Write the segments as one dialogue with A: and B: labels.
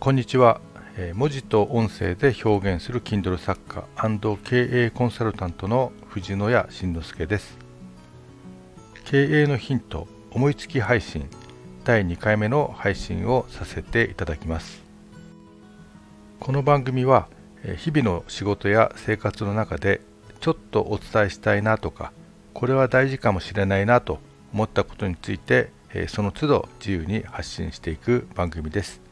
A: こんにちは。文字と音声で表現する Kindle 作家経営コンサルタントの藤野谷慎之介です。経営のヒント思いつき配信第2回目の配信をさせていただきます。この番組は日々の仕事や生活の中でちょっとお伝えしたいなとかこれは大事かもしれないなと思ったことについてその都度自由に発信していく番組です。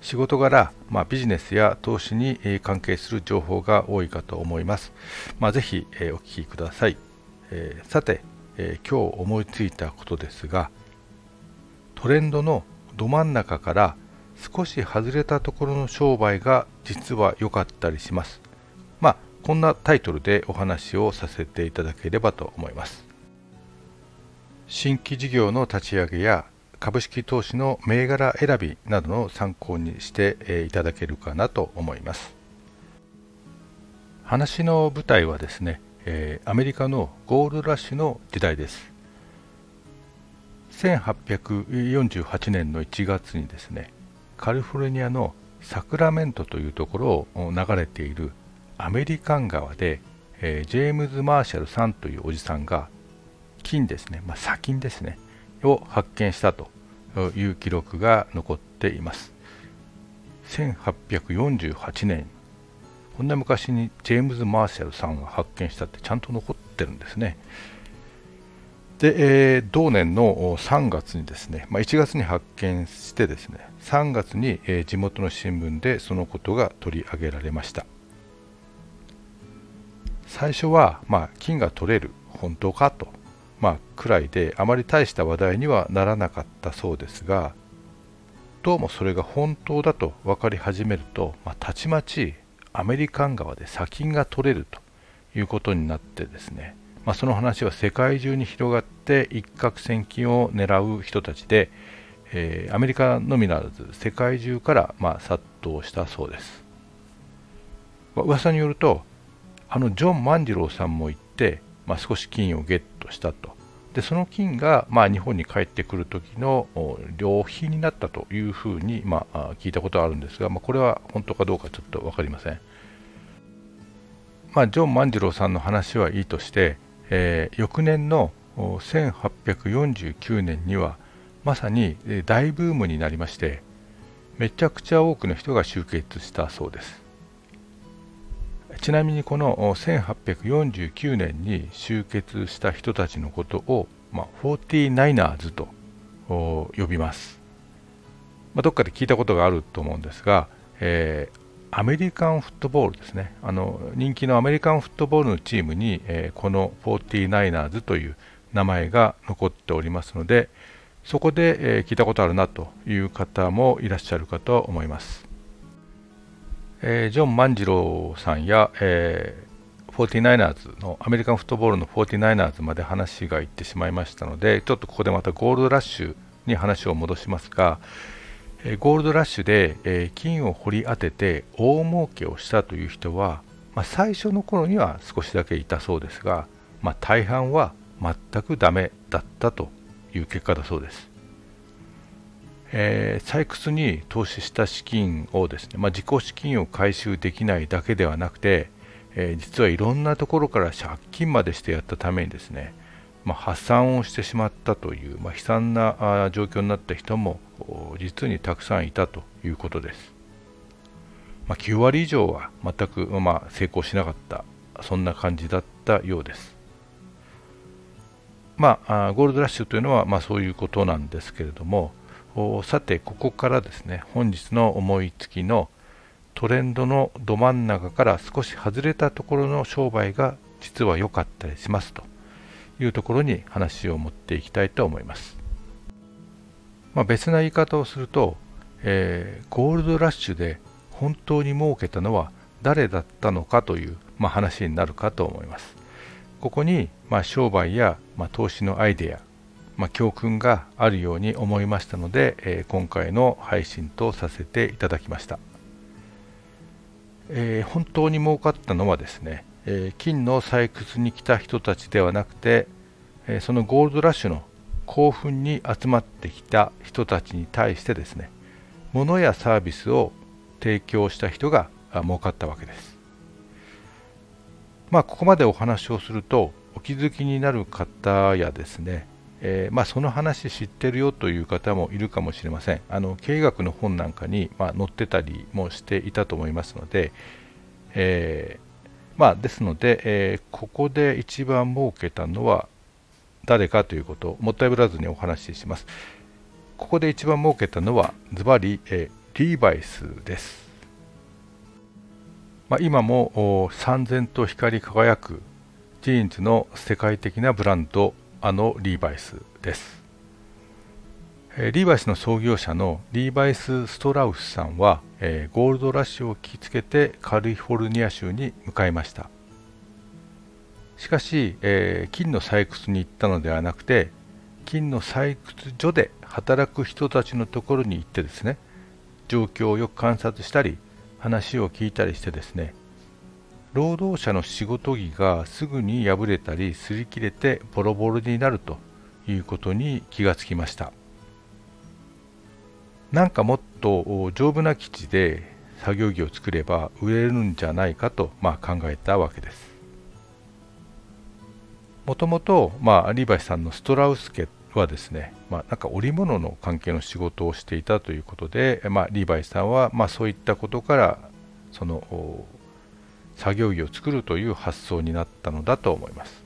A: 仕事柄、まあ、ビジネスや投資に関係する情報が多いかと思います。まあ、ぜひ、えお聞きください。えさて、え今日思いついたことですが、トレンドのど真ん中から少し外れたところの商売が実は良かったりします。まあ、こんなタイトルでお話をさせていただければと思います。新規事業の立ち上げや株式投資の銘柄選びなどの参考にしていただけるかなと思います。話の舞台はですねアメリカのゴールドラッシュの時代です。1848年の1月にですねカリフォルニアのサクラメントというところを流れているアメリカン川でえジェームズ・マーシャルさんというおじさんが金ですね、まあ、砂金ですねを発見したと。いう記録が残っています。1848年こんな昔にジェームズ・マーシャルさんが発見したってちゃんと残ってるんですね。で、えー、同年の3月にですね、まあ、1月に発見してですね3月に、えー、地元の新聞でそのことが取り上げられました。最初は、まあ、金が取れる本当かとまあ、くらいであまり大した話題にはならなかったそうですがどうもそれが本当だと分かり始めると、まあ、たちまちアメリカン側で砂金が取れるということになってですね、まあ、その話は世界中に広がって一攫千金を狙う人たちで、えー、アメリカのみならず世界中からまあ殺到したそうです、まあ、噂によるとあのジョン万次郎さんも行ってまあ、少し金をゲットしたと。でその金が、まあ、日本に帰ってくる時の旅費になったというふうに、まあ、聞いたことがあるんですが、まあ、これは本当かどうかちょっと分かりません、まあ、ジョン万次郎さんの話はいいとして、えー、翌年の1849年にはまさに大ブームになりましてめちゃくちゃ多くの人が集結したそうです。ちなみにこの1849年に集結した人たちのことを、まあ、49ers と呼びます、まあ、どっかで聞いたことがあると思うんですが、えー、アメリカンフットボールですね。あの人気のアメリカンフットボールのチームに、えー、この 49ers という名前が残っておりますのでそこで、えー、聞いたことあるなという方もいらっしゃるかと思います。えー、ジョン万次郎さんや、えー、49ers のアメリカンフットボールの 49ers まで話がいってしまいましたのでちょっとここでまたゴールドラッシュに話を戻しますが、えー、ゴールドラッシュで、えー、金を掘り当てて大儲けをしたという人は、まあ、最初の頃には少しだけいたそうですが、まあ、大半は全くダメだったという結果だそうです。えー、採掘に投資した資金をですね、まあ、自己資金を回収できないだけではなくて、えー、実はいろんなところから借金までしてやったためにですね、まあ、破産をしてしまったという、まあ、悲惨な状況になった人も実にたくさんいたということです。まあ、9割以上は全く、まあ、成功しなかったそんな感じだったようです。まあ、ゴールドラッシュというのは、まあ、そういうことなんですけれども、さてここからですね本日の思いつきのトレンドのど真ん中から少し外れたところの商売が実は良かったりしますというところに話を持っていきたいと思います、まあ、別な言い方をすると、えー、ゴールドラッシュで本当に儲けたのは誰だったのかという、まあ、話になるかと思います。ここに、まあ、商売や、ま投資のアイデアまあ、教訓があるように思いましたので、えー、今回の配信とさせていただきました、えー、本当に儲かったのはですね、えー、金の採掘に来た人たちではなくて、えそのゴールドラッシュの興奮に集まってきた人たちに対してですね物やサービスを提供した人が儲かったわけです。まあここまでお話をするとお気づきになる方やですね、えー、まあ、その話知ってるよという方もいるかもしれません。あの経営学の本なんかに、まあ、載ってたりもしていたと思いますので、えー、まあ、ですので、えー、ここで一番儲けたのは誰かということをもったいぶらずにお話しします。ここで一番儲けたのはズバリ、えリーバイスです。まあ、今も燦然と光り輝くジーンズの世界的なブランドあのリーバイスです。えリーバイスの創業者のリーバイス・ストラウスさんは、えゴールドラッシュを聞きつけてカリフォルニア州に向かいました。しかし、えー、金の採掘に行ったのではなくて金の採掘所で働く人たちのところに行ってですね状況をよく観察したり話を聞いたりしてですね労働者の仕事着がすぐに破れたり擦り切れてボロボロになるということに気がつきました。なんかもっと丈夫な生地で作業着を作れば売れるんじゃないかと、まあ、考えたわけです。もともと、まあ、リーバイさんのストラウス家はですね、まあ、なんか織物の関係の仕事をしていたということで、まあ、リーバイさんは、まあ、そういったことからその作業着を作るという発想になったのだと思います。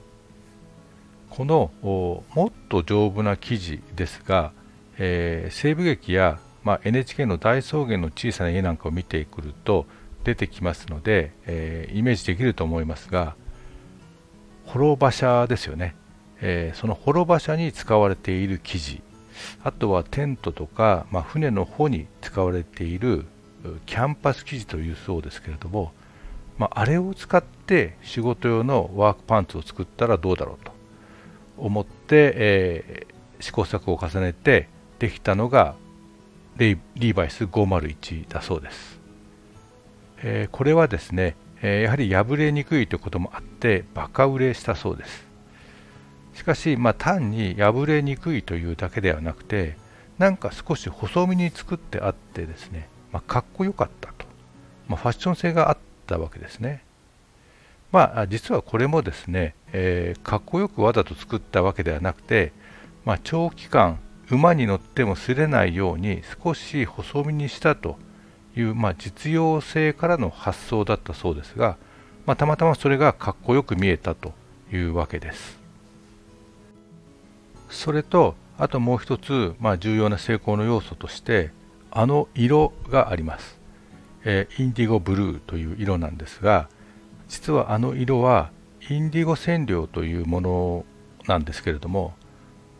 A: このもっと丈夫な生地ですが、えー、西部劇や、まあ、NHK の大草原の小さな家なんかを見てくると出てきますので、えー、イメージできると思いますが滅馬車ですよね、えー、その滅馬車に使われている生地あとはテントとか、まあ、船の帆に使われているキャンパス生地というそうですけれども、まあ、あれを使って仕事用のワークパンツを作ったらどうだろうと思って、えー、試行錯誤を重ねてできたのがリーバイス501だそうです、えー、これはですねえやはり破れにくいということもあってバカ売れしたそうです。しかし、まあ、単に破れにくいというだけではなくてなんか少し細身に作ってあってですね、まあ、かっこよかったと、まあ、ファッション性があったわけですねまあ実はこれもですね、えー、かっこよくわざと作ったわけではなくて、まあ、長期間馬に乗っても擦れないように少し細身にしたという、まあ、実用性からの発想だったそうですが、まあ、たまたまそれがかっこよく見えたというわけです。それとあともう一つ、まあ、重要な成功の要素としてあの色があります、えー、インディゴブルーという色なんですが実はあの色はインディゴ染料というものなんですけれども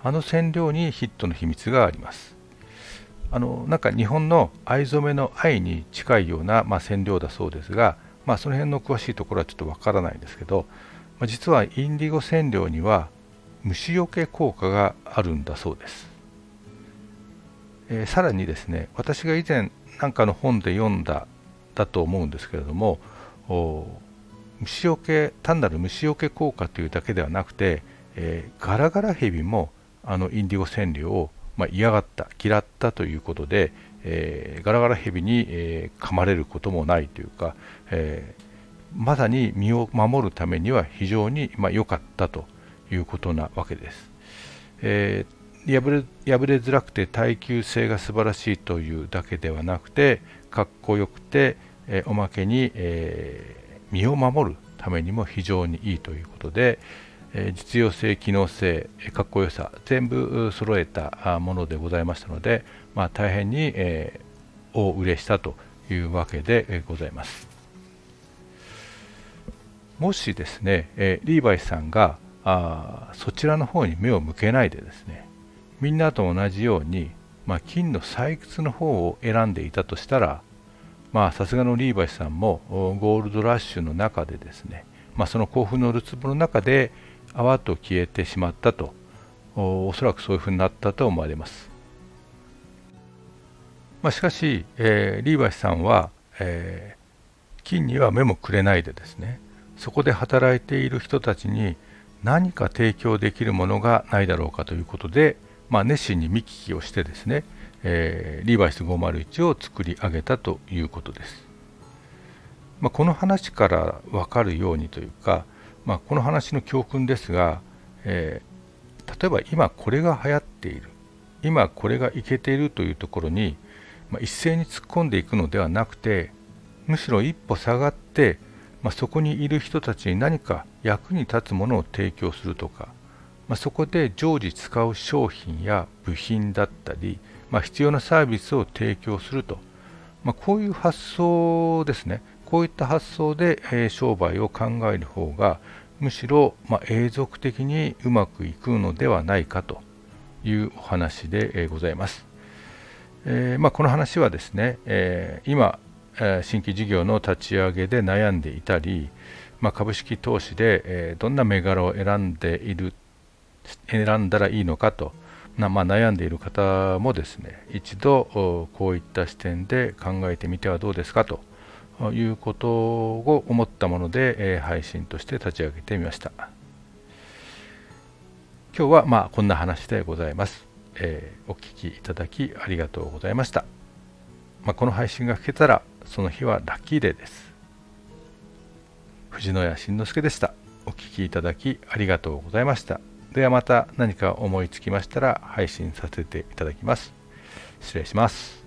A: あの染料にヒットの秘密があります。あのなんか日本の藍染めの藍に近いような、まあ、染料だそうですが、まあ、その辺の詳しいところはちょっとわからないんですけど、まあ、実はインディゴ染料には虫除け効果があるんだそうです、えー、さらにですね私が以前なんかの本で読んだだと思うんですけれども虫除け単なる虫除け効果というだけではなくて、えー、ガラガラヘビもあのインディゴ染料をまあ、嫌がった嫌ったということで、えー、ガラガラヘビに、えー、噛まれることもないというか、えー、まさに身を守るためには非常に良、まあ、かったということなわけです。えー、破れ破れづらくて耐久性が素晴らしいというだけではなくてかっこよくて、え、おまけに、えー、身を守るためにも非常にいいということで、え実用性、機能性、かっこよさ全部揃えたものでございましたので、まあ、大変に、えー、大売れしたというわけでございます。もしですね、えリーバイスさんがあそちらの方に目を向けないでですねみんなと同じように、まあ、金の採掘の方を選んでいたとしたらさすがのリーバイさんもゴールドラッシュの中でですね、まあ、その興奮のるつぼの中で、泡と消えてしまったとおそらくそういうふうになったと思われます、まあ、しかし、えー、リーバイさんは、えー、金には目もくれないでですねそこで働いている人たちに何か提供できるものがないだろうかということで、まあ、熱心に見聞きをしてですねえー、リーバイス501を作り上げたということです。まあ、この話から分かるようにというか、まあ、この話の教訓ですが、えー、例えば今これが流行っている今これがいけているというところに、まあ、一斉に突っ込んでいくのではなくてむしろ一歩下がって、まあ、そこにいる人たちに何か役に立つものを提供するとか、まあ、そこで常時使う商品や部品だったり、まあ、必要なサービスを提供すると、まあ、こういう発想ですねこういった発想で、えー、商売を考える方がむしろ、まあ、永続的にうまくいくのではないかというお話で、ございます。えー、まあ、この話はですね、え今、え新規事業の立ち上げで悩んでいたり、まあ、株式投資で、えどんな銘柄を選んでいる選んだらいいのかと、まあ、悩んでいる方もですね一度こういった視点で考えてみてはどうですかと。いうことを思ったもので、配信として立ち上げてみました。今日はまあこんな話でございます、えー、お聞きいただきありがとうございました、まあ、この配信が聞けたらその日はラッキーデーです。藤野谷慎之介でした。お聞きいただきありがとうございました。ではまた何か思いつきましたら配信させていただきます。失礼します。